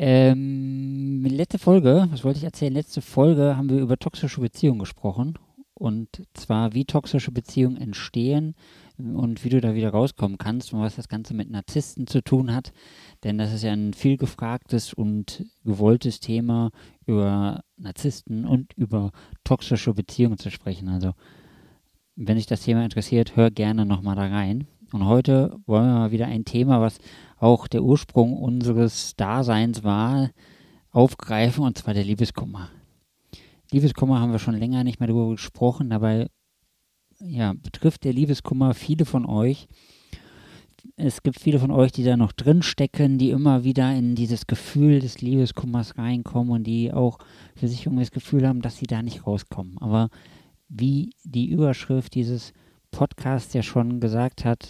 Ähm, letzte Folge, was wollte ich erzählen? Letzte Folge haben wir über toxische Beziehungen gesprochen. Und zwar, wie toxische Beziehungen entstehen und wie du da wieder rauskommen kannst und was das Ganze mit Narzissten zu tun hat. Denn das ist ja ein viel gefragtes und gewolltes Thema, über Narzissten und über toxische Beziehungen zu sprechen. Also, wenn dich das Thema interessiert, hör gerne nochmal da rein. Und heute wollen wir mal wieder ein Thema, was auch der Ursprung unseres Daseins war, aufgreifen, und zwar der Liebeskummer. Liebeskummer haben wir schon länger nicht mehr darüber gesprochen, dabei ja, betrifft der Liebeskummer viele von euch. Es gibt viele von euch, die da noch drin stecken, die immer wieder in dieses Gefühl des Liebeskummers reinkommen und die auch für sich irgendwie das Gefühl haben, dass sie da nicht rauskommen. Aber wie die Überschrift dieses Podcasts ja schon gesagt hat,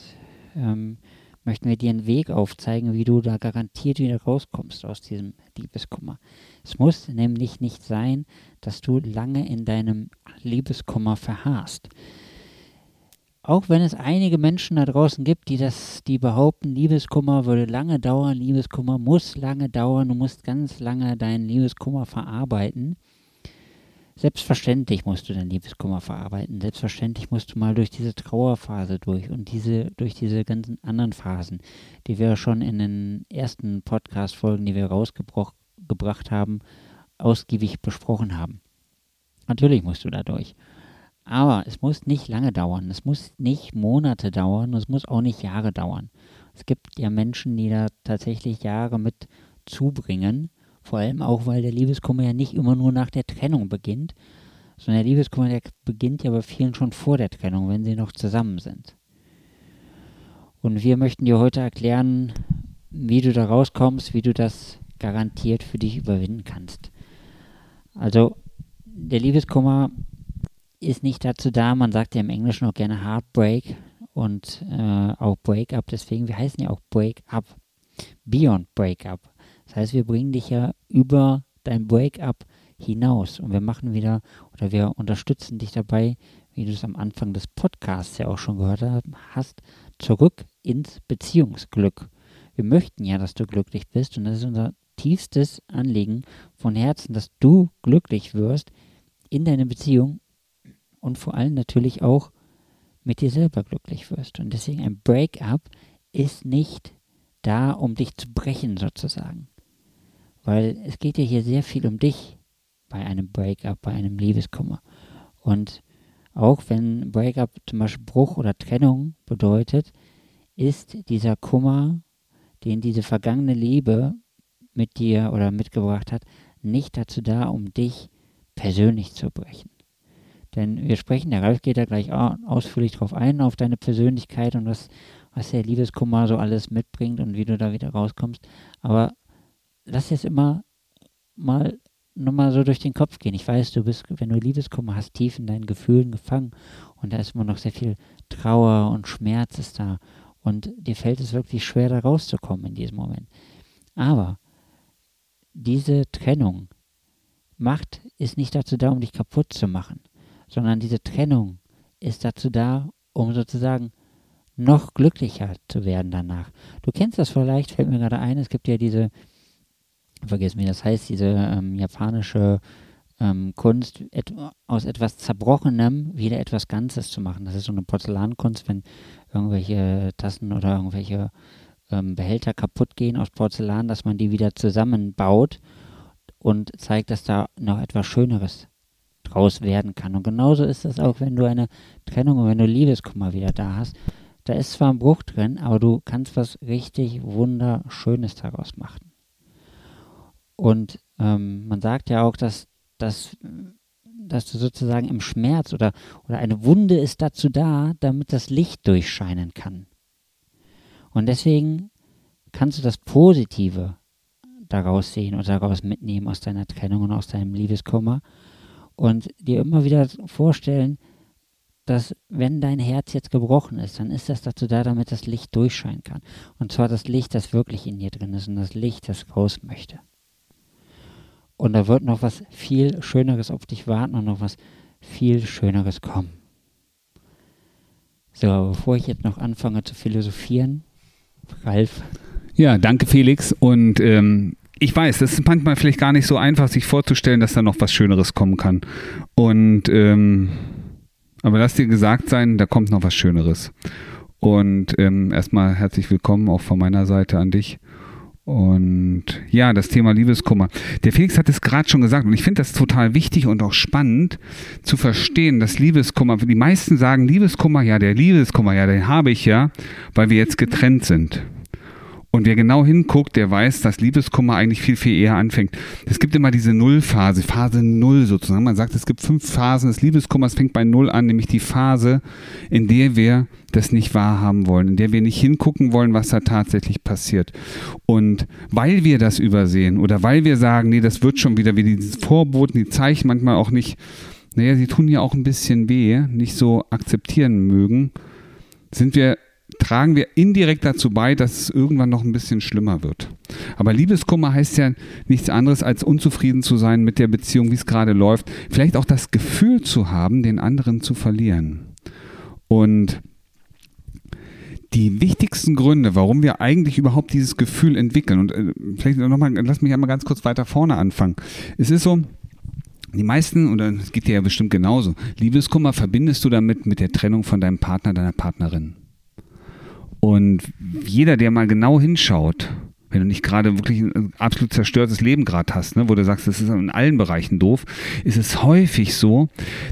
ähm, möchten wir dir einen Weg aufzeigen, wie du da garantiert wieder rauskommst aus diesem Liebeskummer. Es muss nämlich nicht sein, dass du lange in deinem Liebeskummer verharrst. Auch wenn es einige Menschen da draußen gibt, die das, die behaupten, Liebeskummer würde lange dauern, Liebeskummer muss lange dauern, du musst ganz lange deinen Liebeskummer verarbeiten. Selbstverständlich musst du deinen Liebeskummer verarbeiten. Selbstverständlich musst du mal durch diese Trauerphase durch und diese, durch diese ganzen anderen Phasen, die wir schon in den ersten Podcast-Folgen, die wir rausgebracht haben, ausgiebig besprochen haben. Natürlich musst du da durch. Aber es muss nicht lange dauern. Es muss nicht Monate dauern. Es muss auch nicht Jahre dauern. Es gibt ja Menschen, die da tatsächlich Jahre mit zubringen vor allem auch, weil der Liebeskummer ja nicht immer nur nach der Trennung beginnt, sondern der Liebeskummer der beginnt ja bei vielen schon vor der Trennung, wenn sie noch zusammen sind. Und wir möchten dir heute erklären, wie du da rauskommst, wie du das garantiert für dich überwinden kannst. Also der Liebeskummer ist nicht dazu da, man sagt ja im Englischen auch gerne Heartbreak und äh, auch Breakup, deswegen, wir heißen ja auch Breakup, Beyond Breakup. Das heißt, wir bringen dich ja über dein Breakup hinaus und wir machen wieder oder wir unterstützen dich dabei, wie du es am Anfang des Podcasts ja auch schon gehört hast, zurück ins Beziehungsglück. Wir möchten ja, dass du glücklich bist und das ist unser tiefstes Anliegen von Herzen, dass du glücklich wirst in deiner Beziehung und vor allem natürlich auch mit dir selber glücklich wirst. Und deswegen ein Breakup ist nicht da, um dich zu brechen sozusagen. Weil es geht ja hier sehr viel um dich bei einem Breakup, bei einem Liebeskummer. Und auch wenn Breakup zum Beispiel Bruch oder Trennung bedeutet, ist dieser Kummer, den diese vergangene Liebe mit dir oder mitgebracht hat, nicht dazu da, um dich persönlich zu brechen. Denn wir sprechen, der Ralf geht da gleich ausführlich drauf ein, auf deine Persönlichkeit und was, was der Liebeskummer so alles mitbringt und wie du da wieder rauskommst. Aber lass jetzt immer mal nur mal so durch den Kopf gehen. Ich weiß, du bist, wenn du Liebeskummer hast, tief in deinen Gefühlen gefangen und da ist immer noch sehr viel Trauer und Schmerz ist da und dir fällt es wirklich schwer, da rauszukommen in diesem Moment. Aber diese Trennung macht, ist nicht dazu da, um dich kaputt zu machen, sondern diese Trennung ist dazu da, um sozusagen noch glücklicher zu werden danach. Du kennst das vielleicht, fällt mir gerade ein, es gibt ja diese vergessen wie das heißt, diese ähm, japanische ähm, Kunst et aus etwas Zerbrochenem wieder etwas Ganzes zu machen. Das ist so eine Porzellankunst, wenn irgendwelche Tassen oder irgendwelche ähm, Behälter kaputt gehen aus Porzellan, dass man die wieder zusammenbaut und zeigt, dass da noch etwas Schöneres draus werden kann. Und genauso ist es auch, wenn du eine Trennung und wenn du Liebeskummer wieder da hast. Da ist zwar ein Bruch drin, aber du kannst was richtig Wunderschönes daraus machen. Und ähm, man sagt ja auch, dass, dass, dass du sozusagen im Schmerz oder, oder eine Wunde ist dazu da, damit das Licht durchscheinen kann. Und deswegen kannst du das Positive daraus sehen und daraus mitnehmen aus deiner Trennung und aus deinem Liebeskummer und dir immer wieder vorstellen, dass wenn dein Herz jetzt gebrochen ist, dann ist das dazu da, damit das Licht durchscheinen kann. Und zwar das Licht, das wirklich in dir drin ist und das Licht, das raus möchte. Und da wird noch was viel Schöneres auf dich warten und noch was viel Schöneres kommen. So, bevor ich jetzt noch anfange zu philosophieren, Ralf. Ja, danke Felix. Und ähm, ich weiß, das ist manchmal vielleicht gar nicht so einfach, sich vorzustellen, dass da noch was Schöneres kommen kann. Und ähm, aber lass dir gesagt sein, da kommt noch was Schöneres. Und ähm, erstmal herzlich willkommen auch von meiner Seite an dich. Und ja, das Thema Liebeskummer. Der Felix hat es gerade schon gesagt und ich finde das total wichtig und auch spannend zu verstehen, dass Liebeskummer, die meisten sagen Liebeskummer, ja, der Liebeskummer, ja, den habe ich ja, weil wir jetzt getrennt sind. Und wer genau hinguckt, der weiß, dass Liebeskummer eigentlich viel, viel eher anfängt. Es gibt immer diese Nullphase, Phase Null sozusagen. Man sagt, es gibt fünf Phasen des Liebeskummers, fängt bei Null an, nämlich die Phase, in der wir das nicht wahrhaben wollen, in der wir nicht hingucken wollen, was da tatsächlich passiert. Und weil wir das übersehen oder weil wir sagen, nee, das wird schon wieder, wie die Vorboten, die Zeichen manchmal auch nicht, naja, sie tun ja auch ein bisschen weh, nicht so akzeptieren mögen, sind wir tragen wir indirekt dazu bei, dass es irgendwann noch ein bisschen schlimmer wird. Aber Liebeskummer heißt ja nichts anderes, als unzufrieden zu sein mit der Beziehung, wie es gerade läuft. Vielleicht auch das Gefühl zu haben, den anderen zu verlieren. Und die wichtigsten Gründe, warum wir eigentlich überhaupt dieses Gefühl entwickeln, und äh, vielleicht nochmal, lass mich einmal ganz kurz weiter vorne anfangen. Es ist so, die meisten, oder es geht dir ja bestimmt genauso, Liebeskummer verbindest du damit mit der Trennung von deinem Partner, deiner Partnerin. Und jeder, der mal genau hinschaut, wenn du nicht gerade wirklich ein absolut zerstörtes Leben gerade hast, ne, wo du sagst, das ist in allen Bereichen doof, ist es häufig so,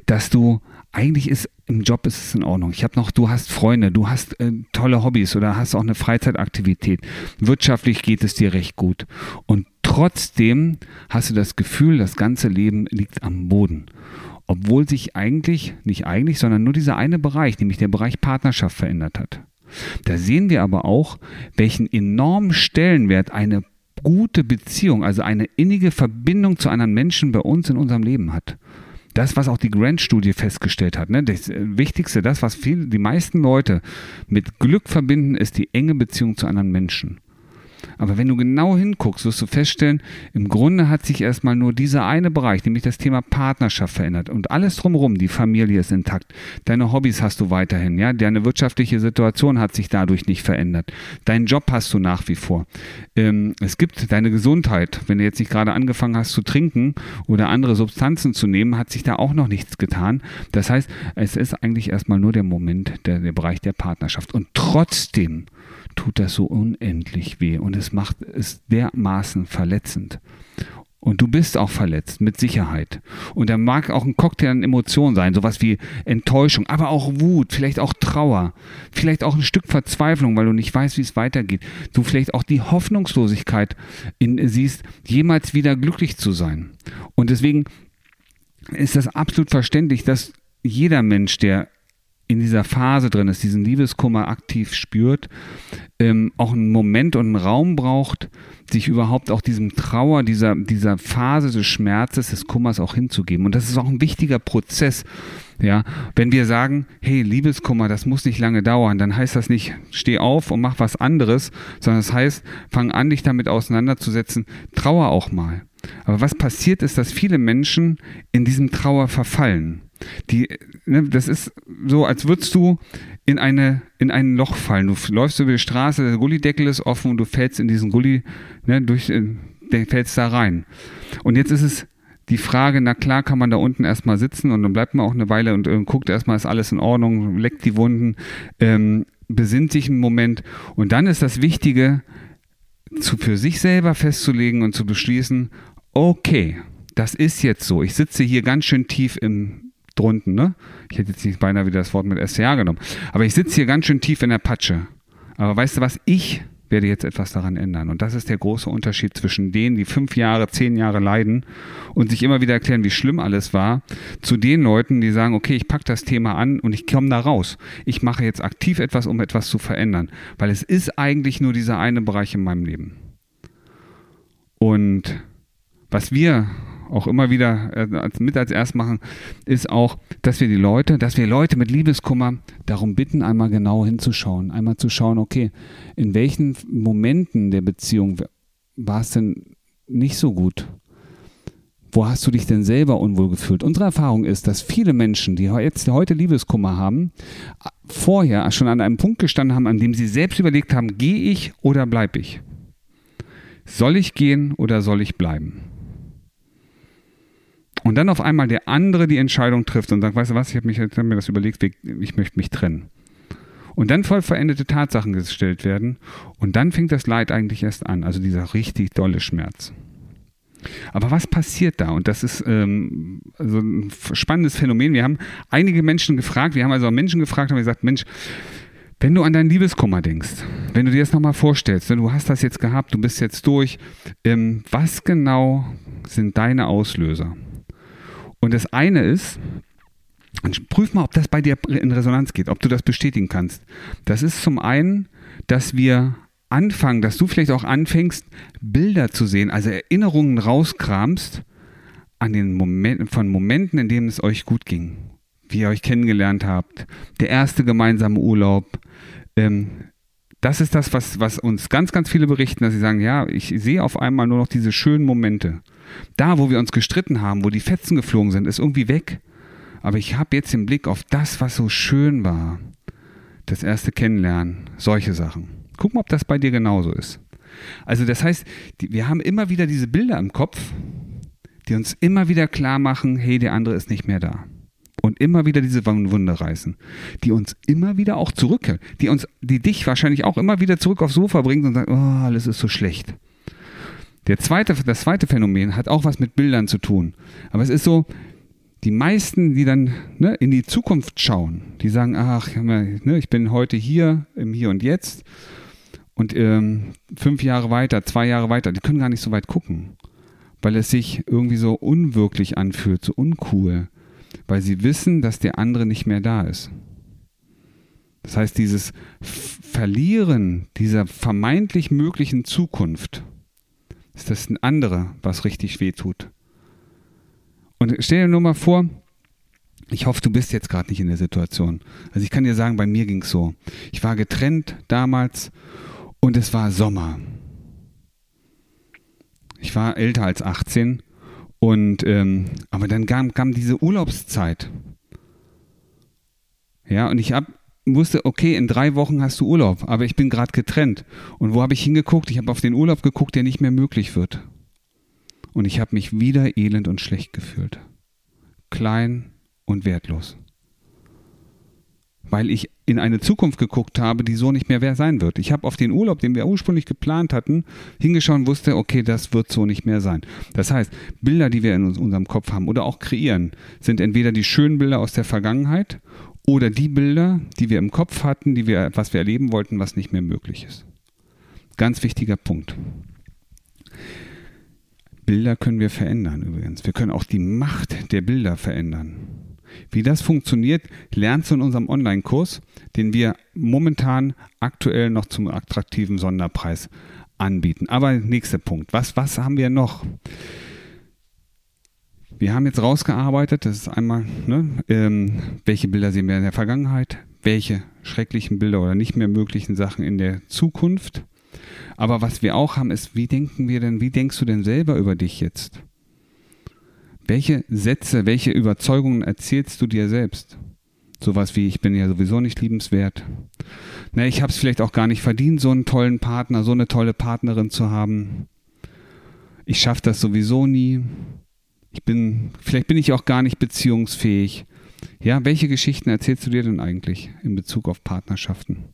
dass du eigentlich ist im Job ist es in Ordnung. Ich habe noch, du hast Freunde, du hast äh, tolle Hobbys oder hast auch eine Freizeitaktivität. Wirtschaftlich geht es dir recht gut. Und trotzdem hast du das Gefühl, das ganze Leben liegt am Boden. Obwohl sich eigentlich, nicht eigentlich, sondern nur dieser eine Bereich, nämlich der Bereich Partnerschaft verändert hat. Da sehen wir aber auch, welchen enormen Stellenwert eine gute Beziehung, also eine innige Verbindung zu anderen Menschen bei uns in unserem Leben hat. Das, was auch die Grant-Studie festgestellt hat, ne? das äh, Wichtigste, das, was viel, die meisten Leute mit Glück verbinden, ist die enge Beziehung zu anderen Menschen. Aber wenn du genau hinguckst, wirst du feststellen, im Grunde hat sich erstmal nur dieser eine Bereich, nämlich das Thema Partnerschaft verändert. Und alles drumherum, die Familie ist intakt. Deine Hobbys hast du weiterhin, ja. Deine wirtschaftliche Situation hat sich dadurch nicht verändert. Deinen Job hast du nach wie vor. Ähm, es gibt deine Gesundheit. Wenn du jetzt nicht gerade angefangen hast zu trinken oder andere Substanzen zu nehmen, hat sich da auch noch nichts getan. Das heißt, es ist eigentlich erstmal nur der Moment, der, der Bereich der Partnerschaft. Und trotzdem tut das so unendlich weh und es macht es dermaßen verletzend. Und du bist auch verletzt, mit Sicherheit. Und da mag auch ein Cocktail an Emotionen sein, sowas wie Enttäuschung, aber auch Wut, vielleicht auch Trauer, vielleicht auch ein Stück Verzweiflung, weil du nicht weißt, wie es weitergeht. Du vielleicht auch die Hoffnungslosigkeit in, siehst, jemals wieder glücklich zu sein. Und deswegen ist das absolut verständlich, dass jeder Mensch, der in dieser Phase drin ist, diesen Liebeskummer aktiv spürt, ähm, auch einen Moment und einen Raum braucht, sich überhaupt auch diesem Trauer, dieser, dieser Phase des Schmerzes, des Kummers auch hinzugeben. Und das ist auch ein wichtiger Prozess. Ja, wenn wir sagen, hey, Liebeskummer, das muss nicht lange dauern, dann heißt das nicht, steh auf und mach was anderes, sondern das heißt, fang an, dich damit auseinanderzusetzen, trauer auch mal. Aber was passiert ist, dass viele Menschen in diesem Trauer verfallen. Die, ne, das ist so, als würdest du in eine in ein Loch fallen. Du läufst über die Straße, der Gullideckel ist offen und du fällst in diesen Gulli, ne, durch, äh, der fällst da rein. Und jetzt ist es die Frage, na klar kann man da unten erstmal sitzen und dann bleibt man auch eine Weile und, und guckt erstmal, ist alles in Ordnung, leckt die Wunden, ähm, besinnt sich einen Moment und dann ist das Wichtige, zu, für sich selber festzulegen und zu beschließen, okay, das ist jetzt so. Ich sitze hier ganz schön tief im, drunten, ne? Ich hätte jetzt nicht beinahe wieder das Wort mit SCA genommen. Aber ich sitze hier ganz schön tief in der Patsche. Aber weißt du was? Ich werde jetzt etwas daran ändern. Und das ist der große Unterschied zwischen denen, die fünf Jahre, zehn Jahre leiden und sich immer wieder erklären, wie schlimm alles war, zu den Leuten, die sagen, okay, ich packe das Thema an und ich komme da raus. Ich mache jetzt aktiv etwas, um etwas zu verändern. Weil es ist eigentlich nur dieser eine Bereich in meinem Leben. Und was wir auch immer wieder äh, mit als erst machen, ist auch, dass wir die Leute, dass wir Leute mit Liebeskummer darum bitten, einmal genau hinzuschauen, einmal zu schauen, okay, in welchen Momenten der Beziehung war es denn nicht so gut? Wo hast du dich denn selber unwohl gefühlt? Unsere Erfahrung ist, dass viele Menschen, die jetzt heute Liebeskummer haben, vorher schon an einem Punkt gestanden haben, an dem sie selbst überlegt haben, gehe ich oder bleibe ich? Soll ich gehen oder soll ich bleiben? Und dann auf einmal der andere die Entscheidung trifft und sagt, weißt du was, ich habe hab mir das überlegt, ich möchte mich trennen. Und dann voll veränderte Tatsachen gestellt werden und dann fängt das Leid eigentlich erst an, also dieser richtig dolle Schmerz. Aber was passiert da? Und das ist ähm, also ein spannendes Phänomen. Wir haben einige Menschen gefragt, wir haben also Menschen gefragt, haben gesagt, Mensch, wenn du an deinen Liebeskummer denkst, wenn du dir das nochmal vorstellst, du hast das jetzt gehabt, du bist jetzt durch, ähm, was genau sind deine Auslöser? Und das eine ist, prüf mal, ob das bei dir in Resonanz geht, ob du das bestätigen kannst. Das ist zum einen, dass wir anfangen, dass du vielleicht auch anfängst, Bilder zu sehen, also Erinnerungen rauskramst an den Momenten, von Momenten, in denen es euch gut ging, wie ihr euch kennengelernt habt, der erste gemeinsame Urlaub. Ähm, das ist das, was, was uns ganz, ganz viele berichten, dass sie sagen, ja, ich sehe auf einmal nur noch diese schönen Momente. Da, wo wir uns gestritten haben, wo die Fetzen geflogen sind, ist irgendwie weg. Aber ich habe jetzt den Blick auf das, was so schön war. Das erste Kennenlernen, solche Sachen. Guck mal, ob das bei dir genauso ist. Also das heißt, wir haben immer wieder diese Bilder im Kopf, die uns immer wieder klar machen, hey, der andere ist nicht mehr da. Und immer wieder diese Wunde reißen, die uns immer wieder auch zurück, die uns, die dich wahrscheinlich auch immer wieder zurück aufs Sofa bringt und sagt, oh, alles ist so schlecht. Der zweite, das zweite Phänomen hat auch was mit Bildern zu tun. Aber es ist so, die meisten, die dann ne, in die Zukunft schauen, die sagen, ach, ne, ich bin heute hier, im Hier und Jetzt und ähm, fünf Jahre weiter, zwei Jahre weiter, die können gar nicht so weit gucken, weil es sich irgendwie so unwirklich anfühlt, so uncool, weil sie wissen, dass der andere nicht mehr da ist. Das heißt, dieses Verlieren dieser vermeintlich möglichen Zukunft, ist das ein anderer, was richtig weh tut. Und stell dir nur mal vor, ich hoffe, du bist jetzt gerade nicht in der Situation. Also ich kann dir sagen, bei mir ging es so. Ich war getrennt damals und es war Sommer. Ich war älter als 18 und ähm, aber dann kam, kam diese Urlaubszeit. Ja, und ich habe wusste, okay, in drei Wochen hast du Urlaub, aber ich bin gerade getrennt. Und wo habe ich hingeguckt? Ich habe auf den Urlaub geguckt, der nicht mehr möglich wird. Und ich habe mich wieder elend und schlecht gefühlt. Klein und wertlos. Weil ich in eine Zukunft geguckt habe, die so nicht mehr sein wird. Ich habe auf den Urlaub, den wir ursprünglich geplant hatten, hingeschaut und wusste, okay, das wird so nicht mehr sein. Das heißt, Bilder, die wir in unserem Kopf haben oder auch kreieren, sind entweder die schönen Bilder aus der Vergangenheit oder die Bilder, die wir im Kopf hatten, die wir, was wir erleben wollten, was nicht mehr möglich ist. Ganz wichtiger Punkt. Bilder können wir verändern übrigens. Wir können auch die Macht der Bilder verändern. Wie das funktioniert, lernst du in unserem Online-Kurs, den wir momentan aktuell noch zum attraktiven Sonderpreis anbieten. Aber nächster Punkt. Was, was haben wir noch? Wir haben jetzt rausgearbeitet, das ist einmal, ne, ähm, welche Bilder sehen wir in der Vergangenheit, welche schrecklichen Bilder oder nicht mehr möglichen Sachen in der Zukunft. Aber was wir auch haben, ist, wie denken wir denn, wie denkst du denn selber über dich jetzt? Welche Sätze, welche Überzeugungen erzählst du dir selbst? Sowas wie, ich bin ja sowieso nicht liebenswert. Na, ich habe es vielleicht auch gar nicht verdient, so einen tollen Partner, so eine tolle Partnerin zu haben. Ich schaffe das sowieso nie. Ich bin, vielleicht bin ich auch gar nicht beziehungsfähig. Ja, welche Geschichten erzählst du dir denn eigentlich in Bezug auf Partnerschaften?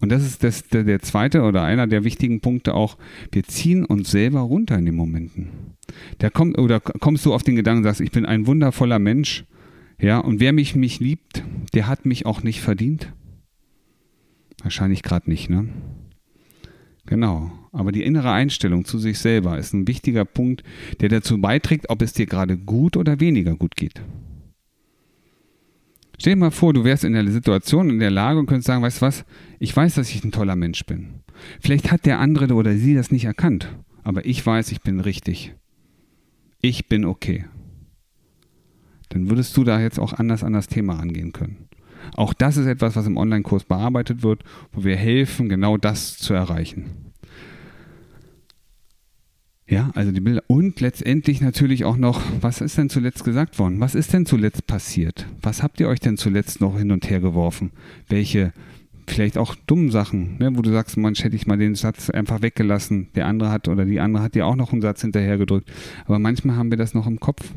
Und das ist das, der, der zweite oder einer der wichtigen Punkte auch. Wir ziehen uns selber runter in den Momenten. Da kommt, oder kommst du auf den Gedanken sagst, ich bin ein wundervoller Mensch. Ja, und wer mich, mich liebt, der hat mich auch nicht verdient. Wahrscheinlich gerade nicht, ne? Genau. Aber die innere Einstellung zu sich selber ist ein wichtiger Punkt, der dazu beiträgt, ob es dir gerade gut oder weniger gut geht. Stell dir mal vor, du wärst in der Situation, in der Lage und könntest sagen, weißt du was, ich weiß, dass ich ein toller Mensch bin. Vielleicht hat der andere oder sie das nicht erkannt. aber ich weiß, ich bin richtig. Ich bin okay. Dann würdest du da jetzt auch anders an das Thema angehen können. Auch das ist etwas, was im Online-Kurs bearbeitet wird, wo wir helfen, genau das zu erreichen. Ja, also die Bilder. Und letztendlich natürlich auch noch, was ist denn zuletzt gesagt worden? Was ist denn zuletzt passiert? Was habt ihr euch denn zuletzt noch hin und her geworfen? Welche vielleicht auch dummen Sachen, ne, wo du sagst, manch hätte ich mal den Satz einfach weggelassen. Der andere hat oder die andere hat dir auch noch einen Satz hinterhergedrückt. Aber manchmal haben wir das noch im Kopf.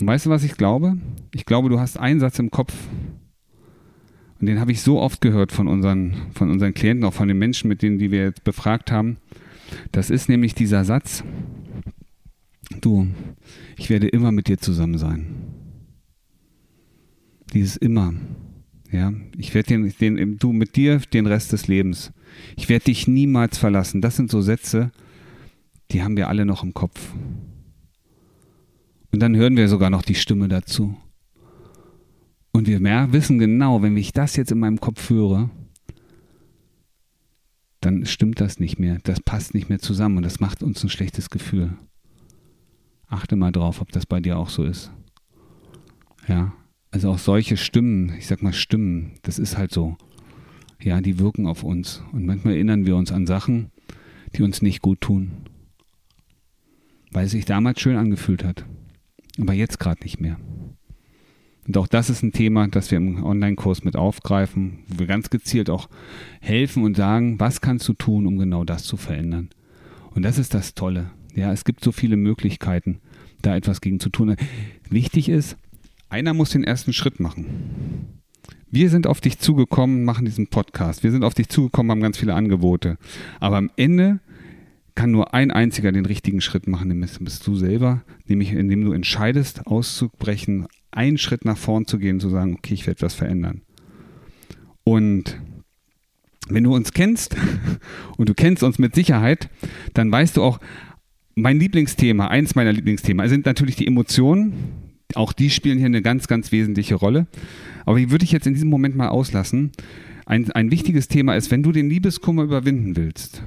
Und weißt du, was ich glaube? Ich glaube, du hast einen Satz im Kopf. Und den habe ich so oft gehört von unseren, von unseren Klienten, auch von den Menschen, mit denen, die wir jetzt befragt haben. Das ist nämlich dieser Satz, du, ich werde immer mit dir zusammen sein. Dieses immer. Ja, ich werde den, den, du mit dir den Rest des Lebens. Ich werde dich niemals verlassen. Das sind so Sätze, die haben wir alle noch im Kopf. Und dann hören wir sogar noch die Stimme dazu. Und wir mehr wissen genau, wenn ich das jetzt in meinem Kopf höre, dann stimmt das nicht mehr. Das passt nicht mehr zusammen und das macht uns ein schlechtes Gefühl. Achte mal drauf, ob das bei dir auch so ist. Ja, also auch solche Stimmen, ich sag mal Stimmen, das ist halt so. Ja, die wirken auf uns. Und manchmal erinnern wir uns an Sachen, die uns nicht gut tun. Weil es sich damals schön angefühlt hat. Aber jetzt gerade nicht mehr. Und auch das ist ein Thema, das wir im Online-Kurs mit aufgreifen, wo wir ganz gezielt auch helfen und sagen, was kannst du tun, um genau das zu verändern. Und das ist das Tolle. Ja, es gibt so viele Möglichkeiten, da etwas gegen zu tun. Wichtig ist, einer muss den ersten Schritt machen. Wir sind auf dich zugekommen, machen diesen Podcast. Wir sind auf dich zugekommen, haben ganz viele Angebote. Aber am Ende kann nur ein einziger den richtigen Schritt machen, nämlich bist du selber, nämlich indem du entscheidest, auszubrechen, einen Schritt nach vorn zu gehen, zu sagen, okay, ich werde etwas verändern. Und wenn du uns kennst, und du kennst uns mit Sicherheit, dann weißt du auch, mein Lieblingsthema, eins meiner Lieblingsthemen, sind natürlich die Emotionen, auch die spielen hier eine ganz, ganz wesentliche Rolle. Aber die würde ich jetzt in diesem Moment mal auslassen. Ein, ein wichtiges Thema ist, wenn du den Liebeskummer überwinden willst.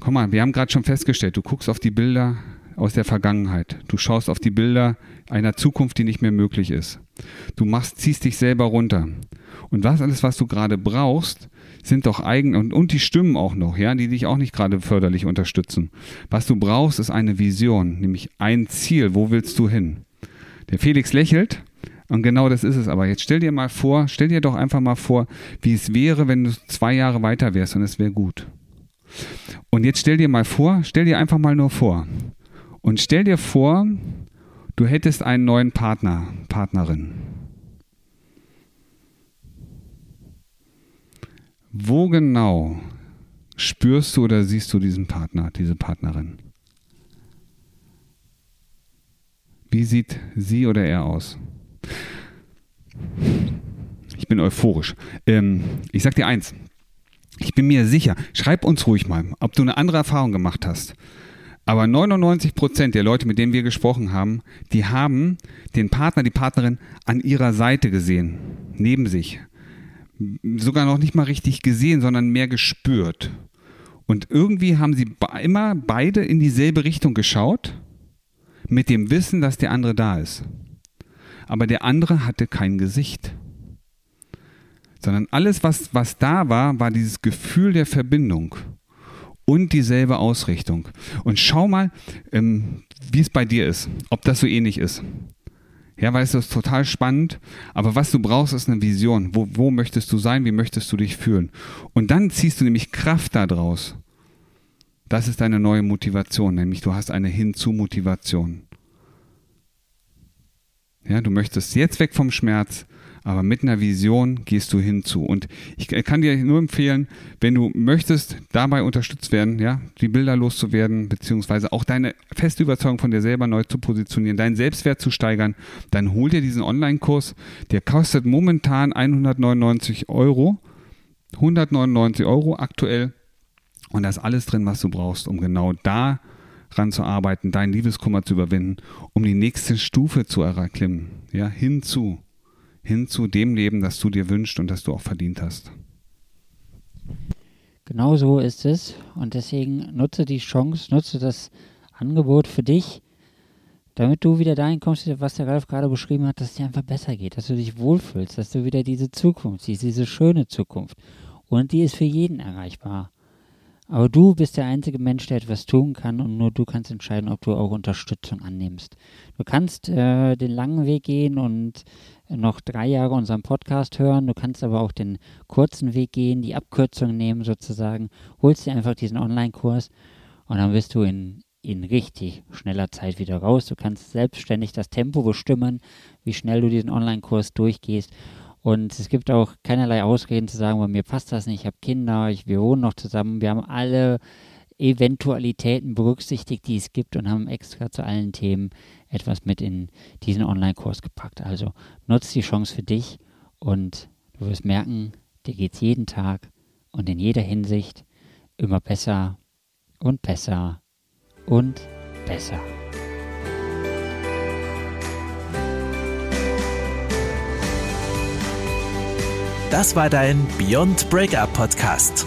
Komm mal, wir haben gerade schon festgestellt, du guckst auf die Bilder aus der Vergangenheit. Du schaust auf die Bilder einer Zukunft, die nicht mehr möglich ist. Du machst, ziehst dich selber runter. Und was alles, was du gerade brauchst, sind doch eigen und, und die Stimmen auch noch, ja, die dich auch nicht gerade förderlich unterstützen. Was du brauchst, ist eine Vision, nämlich ein Ziel. Wo willst du hin? Der Felix lächelt und genau das ist es. Aber jetzt stell dir mal vor, stell dir doch einfach mal vor, wie es wäre, wenn du zwei Jahre weiter wärst und es wäre gut. Und jetzt stell dir mal vor, stell dir einfach mal nur vor. Und stell dir vor, du hättest einen neuen Partner, Partnerin. Wo genau spürst du oder siehst du diesen Partner, diese Partnerin? Wie sieht sie oder er aus? Ich bin euphorisch. Ähm, ich sag dir eins. Ich bin mir sicher, schreib uns ruhig mal, ob du eine andere Erfahrung gemacht hast. Aber 99 Prozent der Leute, mit denen wir gesprochen haben, die haben den Partner, die Partnerin an ihrer Seite gesehen, neben sich sogar noch nicht mal richtig gesehen, sondern mehr gespürt. Und irgendwie haben sie immer beide in dieselbe Richtung geschaut, mit dem Wissen, dass der andere da ist. Aber der andere hatte kein Gesicht. Sondern alles, was, was da war, war dieses Gefühl der Verbindung und dieselbe Ausrichtung. Und schau mal, ähm, wie es bei dir ist, ob das so ähnlich ist. Ja, weil es ist total spannend. Aber was du brauchst, ist eine Vision. Wo, wo möchtest du sein? Wie möchtest du dich fühlen? Und dann ziehst du nämlich Kraft daraus. Das ist deine neue Motivation, nämlich du hast eine Hinzu-Motivation. Ja, du möchtest jetzt weg vom Schmerz, aber mit einer Vision gehst du hinzu. Und ich kann dir nur empfehlen, wenn du möchtest, dabei unterstützt werden, ja, die Bilder loszuwerden, beziehungsweise auch deine feste Überzeugung von dir selber neu zu positionieren, deinen Selbstwert zu steigern, dann hol dir diesen Online-Kurs. Der kostet momentan 199 Euro. 199 Euro aktuell. Und da ist alles drin, was du brauchst, um genau da ranzuarbeiten, deinen Liebeskummer zu überwinden, um die nächste Stufe zu erklimmen, ja, hinzu hin zu dem Leben, das du dir wünschst und das du auch verdient hast. Genau so ist es. Und deswegen nutze die Chance, nutze das Angebot für dich, damit du wieder dahin kommst, was der Ralf gerade beschrieben hat, dass es dir einfach besser geht, dass du dich wohlfühlst, dass du wieder diese Zukunft siehst, diese schöne Zukunft. Und die ist für jeden erreichbar. Aber du bist der einzige Mensch, der etwas tun kann und nur du kannst entscheiden, ob du auch Unterstützung annimmst. Du kannst äh, den langen Weg gehen und noch drei Jahre unseren Podcast hören. Du kannst aber auch den kurzen Weg gehen, die Abkürzung nehmen sozusagen. Holst dir einfach diesen Online-Kurs und dann bist du in, in richtig schneller Zeit wieder raus. Du kannst selbstständig das Tempo bestimmen, wie schnell du diesen Online-Kurs durchgehst. Und es gibt auch keinerlei Ausreden zu sagen, bei mir passt das nicht, ich habe Kinder, ich, wir wohnen noch zusammen. Wir haben alle Eventualitäten berücksichtigt, die es gibt und haben extra zu allen Themen etwas mit in diesen Online-Kurs gepackt. Also nutzt die Chance für dich und du wirst merken, dir geht es jeden Tag und in jeder Hinsicht immer besser und besser und besser. Das war dein Beyond Breakup Podcast.